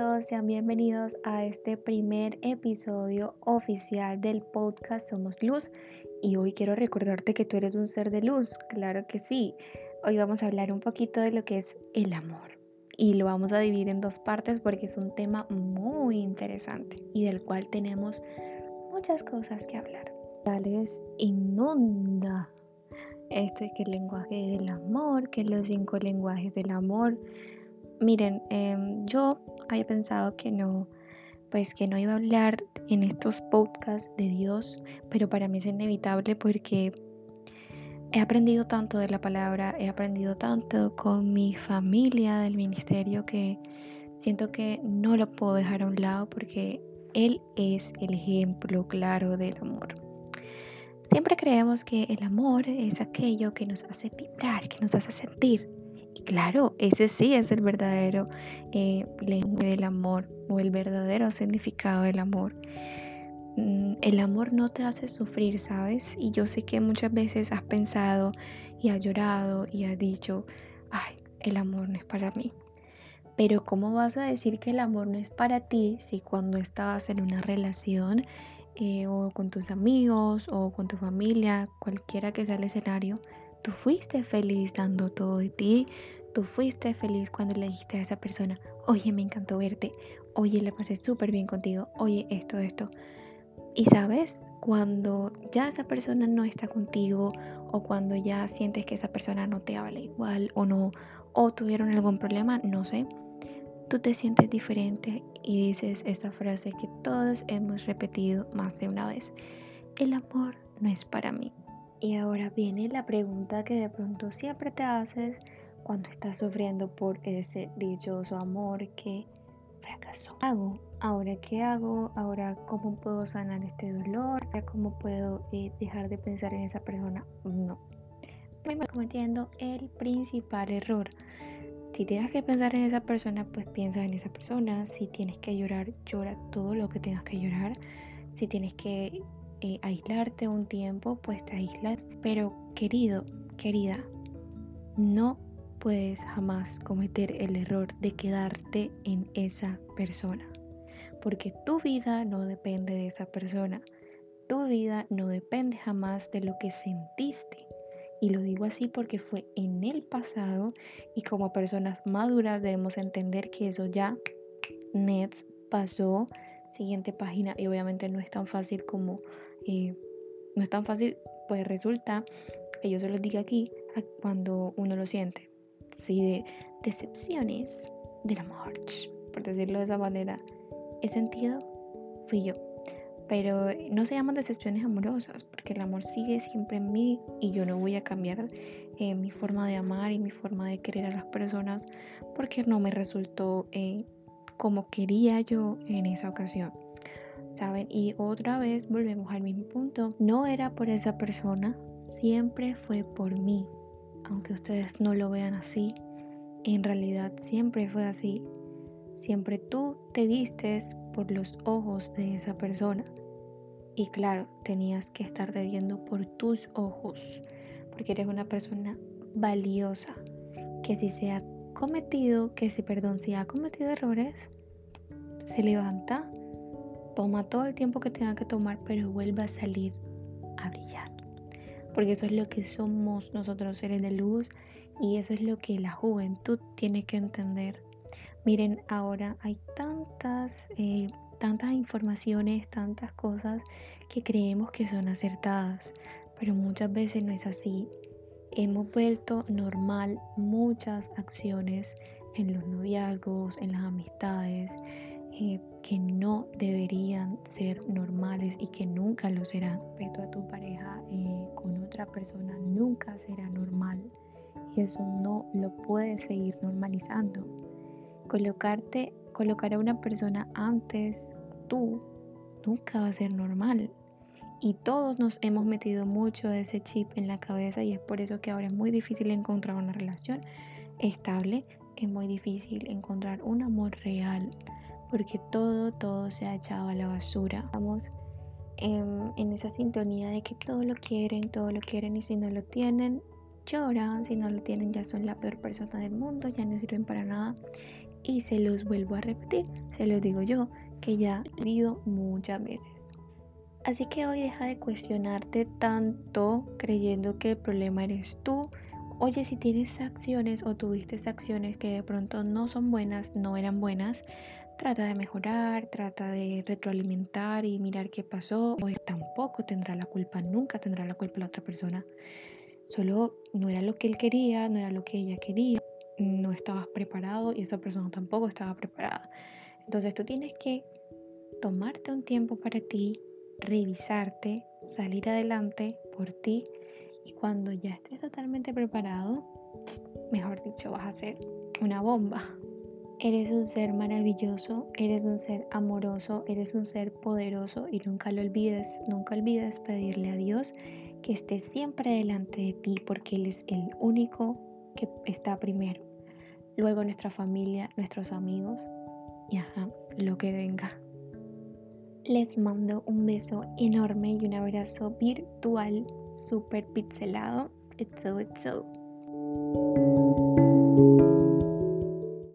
todos, sean bienvenidos a este primer episodio oficial del podcast Somos Luz. Y hoy quiero recordarte que tú eres un ser de luz, claro que sí. Hoy vamos a hablar un poquito de lo que es el amor. Y lo vamos a dividir en dos partes porque es un tema muy interesante y del cual tenemos muchas cosas que hablar. Tales inunda esto es que el lenguaje del amor, que los cinco lenguajes del amor. Miren, em, yo había pensado que no, pues que no iba a hablar en estos podcasts de Dios, pero para mí es inevitable porque he aprendido tanto de la palabra, he aprendido tanto con mi familia del ministerio que siento que no lo puedo dejar a un lado porque Él es el ejemplo claro del amor. Siempre creemos que el amor es aquello que nos hace vibrar, que nos hace sentir. Claro, ese sí es el verdadero eh, lenguaje del amor o el verdadero significado del amor. Mm, el amor no te hace sufrir, ¿sabes? Y yo sé que muchas veces has pensado y has llorado y has dicho, ay, el amor no es para mí. Pero ¿cómo vas a decir que el amor no es para ti si cuando estabas en una relación eh, o con tus amigos o con tu familia, cualquiera que sea el escenario, tú fuiste feliz dando todo de ti, tú fuiste feliz cuando le dijiste a esa persona, oye, me encantó verte, oye, le pasé súper bien contigo, oye, esto, esto. Y sabes, cuando ya esa persona no está contigo o cuando ya sientes que esa persona no te habla igual o no, o tuvieron algún problema, no sé, tú te sientes diferente y dices esa frase que todos hemos repetido más de una vez. El amor no es para mí. Y ahora viene la pregunta que de pronto siempre te haces cuando estás sufriendo por ese dichoso amor que fracasó. ¿Hago? ¿Ahora qué hago? ¿Ahora cómo puedo sanar este dolor? ¿Cómo puedo eh, dejar de pensar en esa persona? No. Estoy cometiendo el principal error si tienes que pensar en esa persona, pues piensa en esa persona. Si tienes que llorar, llora todo lo que tengas que llorar. Si tienes que eh, aislarte un tiempo, pues te aíslas. Pero querido, querida, no puedes jamás cometer el error de quedarte en esa persona. Porque tu vida no depende de esa persona. Tu vida no depende jamás de lo que sentiste. Y lo digo así porque fue en el pasado y como personas maduras debemos entender que eso ya, Nets, pasó. Siguiente página y obviamente no es tan fácil como, eh, no es tan fácil, pues resulta que yo se los digo aquí cuando uno lo siente. Si de decepciones del amor, por decirlo de esa manera, he sentido, fui yo pero no se llaman decepciones amorosas, porque el amor sigue siempre en mí y yo no voy a cambiar eh, mi forma de amar y mi forma de querer a las personas porque no me resultó eh, como quería yo en esa ocasión. ¿Saben? Y otra vez volvemos al mismo punto. No era por esa persona, siempre fue por mí. Aunque ustedes no lo vean así, en realidad siempre fue así. Siempre tú te vistes por los ojos de esa persona. Y claro, tenías que estar viendo por tus ojos, porque eres una persona valiosa, que si se ha cometido, que si, perdón, si ha cometido errores, se levanta, toma todo el tiempo que tenga que tomar, pero vuelve a salir a brillar. Porque eso es lo que somos nosotros seres de luz y eso es lo que la juventud tiene que entender. Miren, ahora hay tantas eh, tantas informaciones, tantas cosas que creemos que son acertadas, pero muchas veces no es así. Hemos vuelto normal muchas acciones en los noviazgos, en las amistades, eh, que no deberían ser normales y que nunca lo serán. Respeto a tu pareja eh, con otra persona nunca será normal y eso no lo puedes seguir normalizando. Colocarte colocar a una persona antes tú nunca va a ser normal. Y todos nos hemos metido mucho de ese chip en la cabeza y es por eso que ahora es muy difícil encontrar una relación estable, es muy difícil encontrar un amor real, porque todo, todo se ha echado a la basura. Estamos en, en esa sintonía de que todo lo quieren, todo lo quieren y si no lo tienen, lloran, si no lo tienen ya son la peor persona del mundo, ya no sirven para nada Y se los vuelvo a repetir, se los digo yo, que ya he vivido muchas veces. Así que hoy deja de cuestionarte tanto creyendo que el problema eres tú. Oye, si tienes acciones o tuviste acciones que de pronto no son buenas, no eran buenas, trata de mejorar, trata de retroalimentar y mirar qué pasó. O tampoco tendrá la culpa, nunca tendrá la culpa la otra persona. Solo no era lo que él quería, no era lo que ella quería, no estabas preparado y esa persona tampoco estaba preparada. Entonces tú tienes que tomarte un tiempo para ti, revisarte, salir adelante por ti y cuando ya estés totalmente preparado, mejor dicho, vas a ser una bomba. Eres un ser maravilloso, eres un ser amoroso, eres un ser poderoso y nunca lo olvides, nunca olvides pedirle a Dios que esté siempre delante de ti porque Él es el único que está primero. Luego nuestra familia, nuestros amigos y lo que venga. Les mando un beso enorme y un abrazo virtual super pixelado. It's so, it's so.